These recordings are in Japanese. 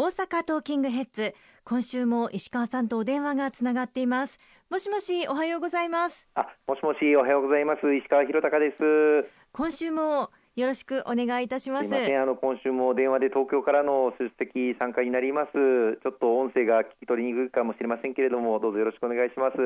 大阪トーキングヘッズ。今週も石川さんとお電話がつながっています。もしもしおはようございます。あもしもしおはようございます。石川博隆です。今週もよろしくお願いいたします。すあの今週も電話で東京からの出席参加になります。ちょっと音声が聞き取りにくいかもしれませんけれども、どうぞよろしくお願いします。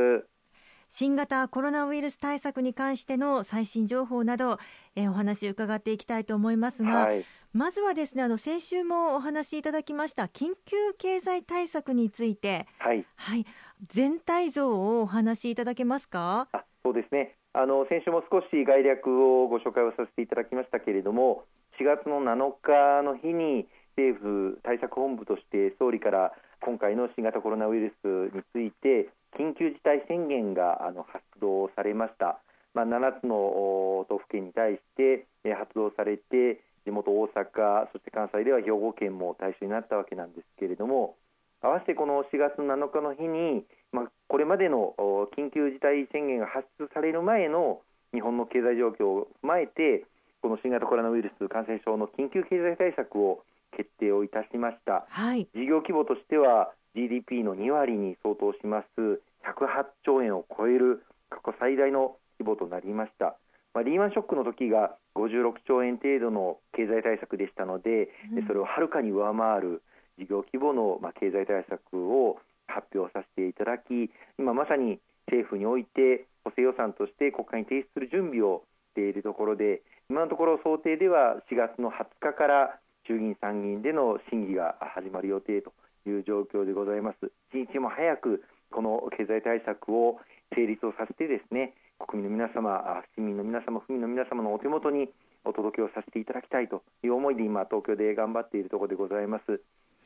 新型コロナウイルス対策に関しての最新情報など、えー、お話伺っていきたいと思いますが、はい、まずはですねあの先週もお話しいただきました緊急経済対策について、はい、はい、全体像をお話しいただけますか？あそうですね。あの先週も少し概略をご紹介をさせていただきましたけれども4月の7日の日に政府対策本部として総理から今回の新型コロナウイルスについて緊急事態宣言があの発動されました、まあ、7つの都府県に対して発動されて地元大阪そして関西では兵庫県も対象になったわけなんですけれども合わせてこの4月7日の日に、まあ、これまでの緊急事態宣言が発出される前の日本の経済状況を踏まえてこの新型コロナウイルス感染症の緊急経済対策を決定をいたしました、はい、事業規模としては GDP の2割に相当します。108兆円を超える過去最大の規模となりました、まあ、リーマンショックの時が56兆円程度の経済対策でしたので、うん、それをはるかに上回る事業規模の、まあ、経済対策を発表させていただき今まさに政府において補正予算として国会に提出する準備をしているところで今のところ想定では4月の20日から衆議院参議院での審議が始まる予定という状況でございます。一日も早くこの経済対策を成立をさせてですね国民の皆様市民の皆様府民の皆様のお手元にお届けをさせていただきたいという思いで今東京で頑張っているところでございます。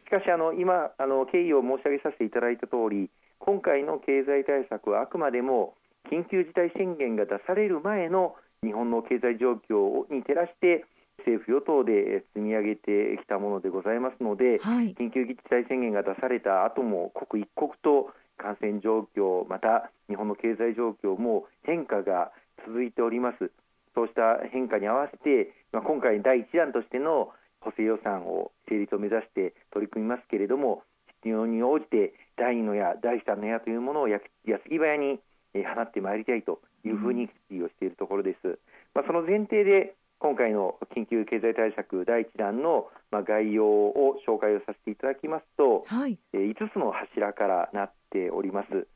しかしあの今あの経緯を申し上げさせていただいた通り今回の経済対策はあくまでも緊急事態宣言が出される前の日本の経済状況に照らして政府・与党で積み上げてきたものでございますので、はい、緊急事態宣言が出された後も刻一刻と感染状況また日本の経済状況も変化が続いておりますそうした変化に合わせて、まあ、今回第一弾としての補正予算を成立を目指して取り組みますけれども必要に応じて第2の矢第3の矢というものを矢継ぎ早に放ってまいりたいというふうに決意をしているところです。まあ、その前提で今回の緊急経済対策第1弾のまあ概要を紹介をさせていただきますと、はい、5つの柱からなっております。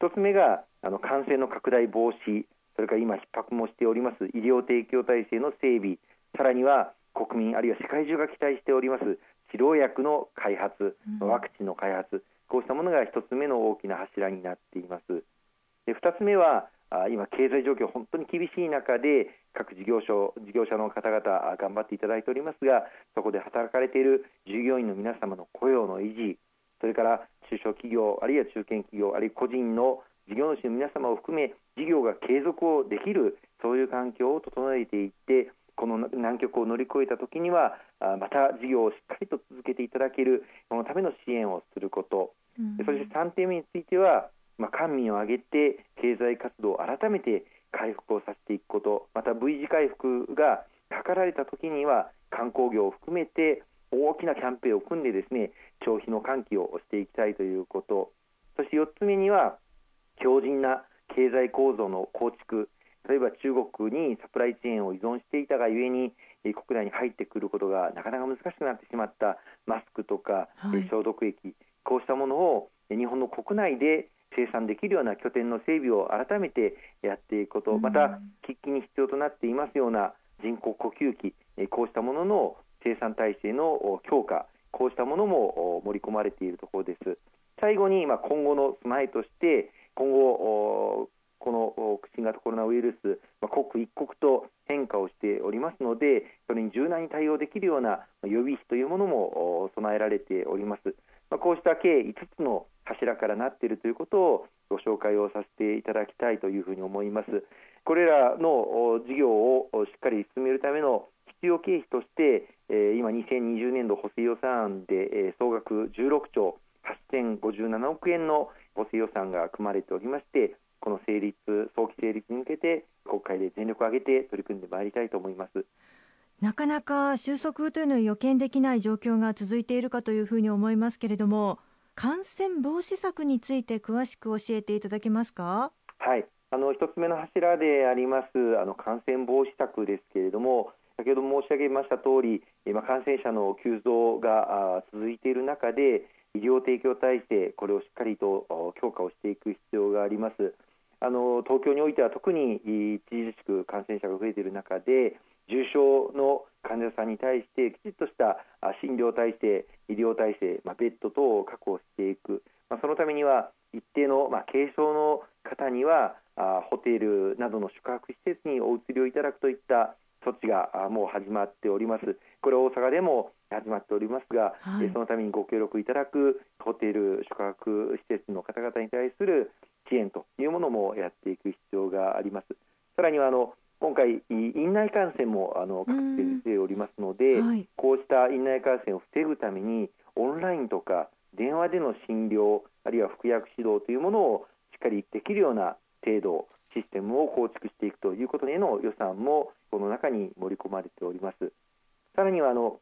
1つ目があの感染の拡大防止、それから今、逼迫もしております医療提供体制の整備、さらには国民あるいは世界中が期待しております治療薬の開発、ワクチンの開発、こうしたものが1つ目の大きな柱になっています。で2つ目は今、経済状況本当に厳しい中で各事業所事業者の方々頑張っていただいておりますがそこで働かれている従業員の皆様の雇用の維持それから中小企業あるいは中堅企業あるいは個人の事業主の皆様を含め事業が継続をできるそういう環境を整えていってこの難局を乗り越えたときにはまた事業をしっかりと続けていただけるそのための支援をすること、うん、そして3点目についてはまあ、官民を挙げて経済活動を改めて回復をさせていくことまた V 字回復が図られたときには観光業を含めて大きなキャンペーンを組んでですね消費の喚起をしていきたいということ。そして4つ目には強靭な経済構造の構築。例えば中国にサプライチェーンを依存していたがゆえに国内に入ってくることがなかなか難しくなってしまった。マスクとか、消毒液こうしたものを日本の国内で生産できるような拠点の整備を改めてやっていくこと、また喫緊に必要となっていますような人工呼吸器、こうしたものの生産体制の強化、こうしたものも盛り込まれているところです。最後に今後の備えとして今後この新型コロナウイルス、刻一刻と変化をしておりますのでそれに柔軟に対応できるような予備費というものも備えられております。まこうした計5つの柱からなっているということをご紹介をさせていただきたいというふうに思います。これらの事業をしっかり進めるための必要経費として今2020年度補正予算案で総額16兆8057億円の補正予算が組まれておりましてこの成立早期成立に向けて国会で全力を挙げて取り組んでまいりたいと思います。なかなか収束というのは予見できない状況が続いているかというふうに思いますけれども感染防止策について詳しく教えていただけますか？はい。あの一つ目の柱でありますあの感染防止策ですけれども先ほど申し上げました通り今感染者の急増が続いている中で医療提供体制これをしっかりと強化をしていく必要があります。あの東京においては特に著しく感染者が増えている中で重症の患者さんに対してきちっとした診療体制、医療体制、まあ、ベッド等を確保していく、まあ、そのためには一定の、まあ、軽症の方にはあホテルなどの宿泊施設にお移りをいただくといった措置がもう始まっております。これは大阪でも始まっておりますが、はい、そのためにご協力いただくホテル、宿泊施設の方々に対する支援というものもやっていく必要があります。さらにはあの今回、院内感染もあの確定しておりますので、はい、こうした院内感染を防ぐためにオンラインとか電話での診療あるいは服薬指導というものをしっかりできるような程度システムを構築していくということへの予算もこの中に盛り込まれております。さらにはあの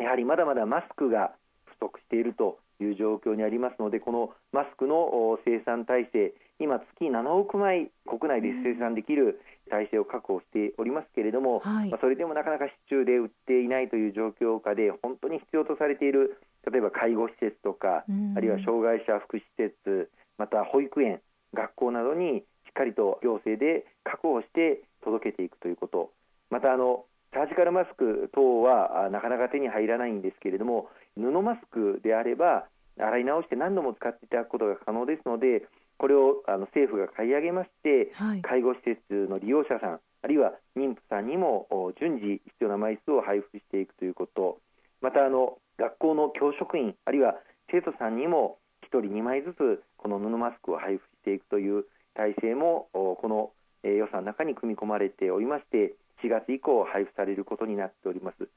やはりまだまだマスクが不足しているという状況にありますのでこのマスクの生産体制今月7億枚国内で生産できる体制を確保しておりますけれども、はい、まあ、それでもなかなか市中で売っていないという状況下で本当に必要とされている例えば介護施設とか、あるいは障害者福祉施設また保育園学校などにしっかりと行政で確保して届けていくということ。またあのサージカルマスク等はなかなか手に入らないんですけれども布マスクであれば洗い直して何度も使っていただくことが可能ですのでこれをあの政府が買い上げまして、はい、介護施設の利用者さんあるいは妊婦さんにも順次必要な枚数を配布していくということ。またあの学校の教職員あるいは生徒さんにも1人2枚ずつこの布マスクを配布していくという体制もこの予算の中に組み込まれておりまして4月以降配布されることになっております。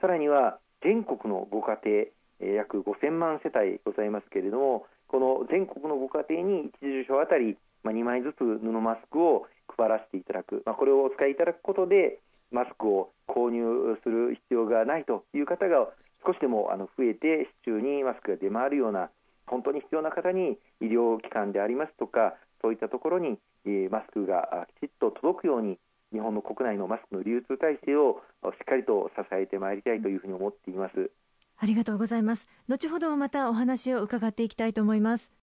さらには全国のご家庭約5000万世帯ございますけれどもこの全国のご家庭に1住所あたり2枚ずつ布マスクを配らせていただく、まあ、これをお使いいただくことでマスクを購入する必要がないという方が少しでもあの増えて市中にマスクが出回るような本当に必要な方に医療機関でありますとかそういったところにえマスクがきちっと届くように日本の国内のマスクの流通体制をしっかりと支えてまいりたいというふうに思っています。ありがとうございます。後ほどまたお話を伺っていきたいと思います。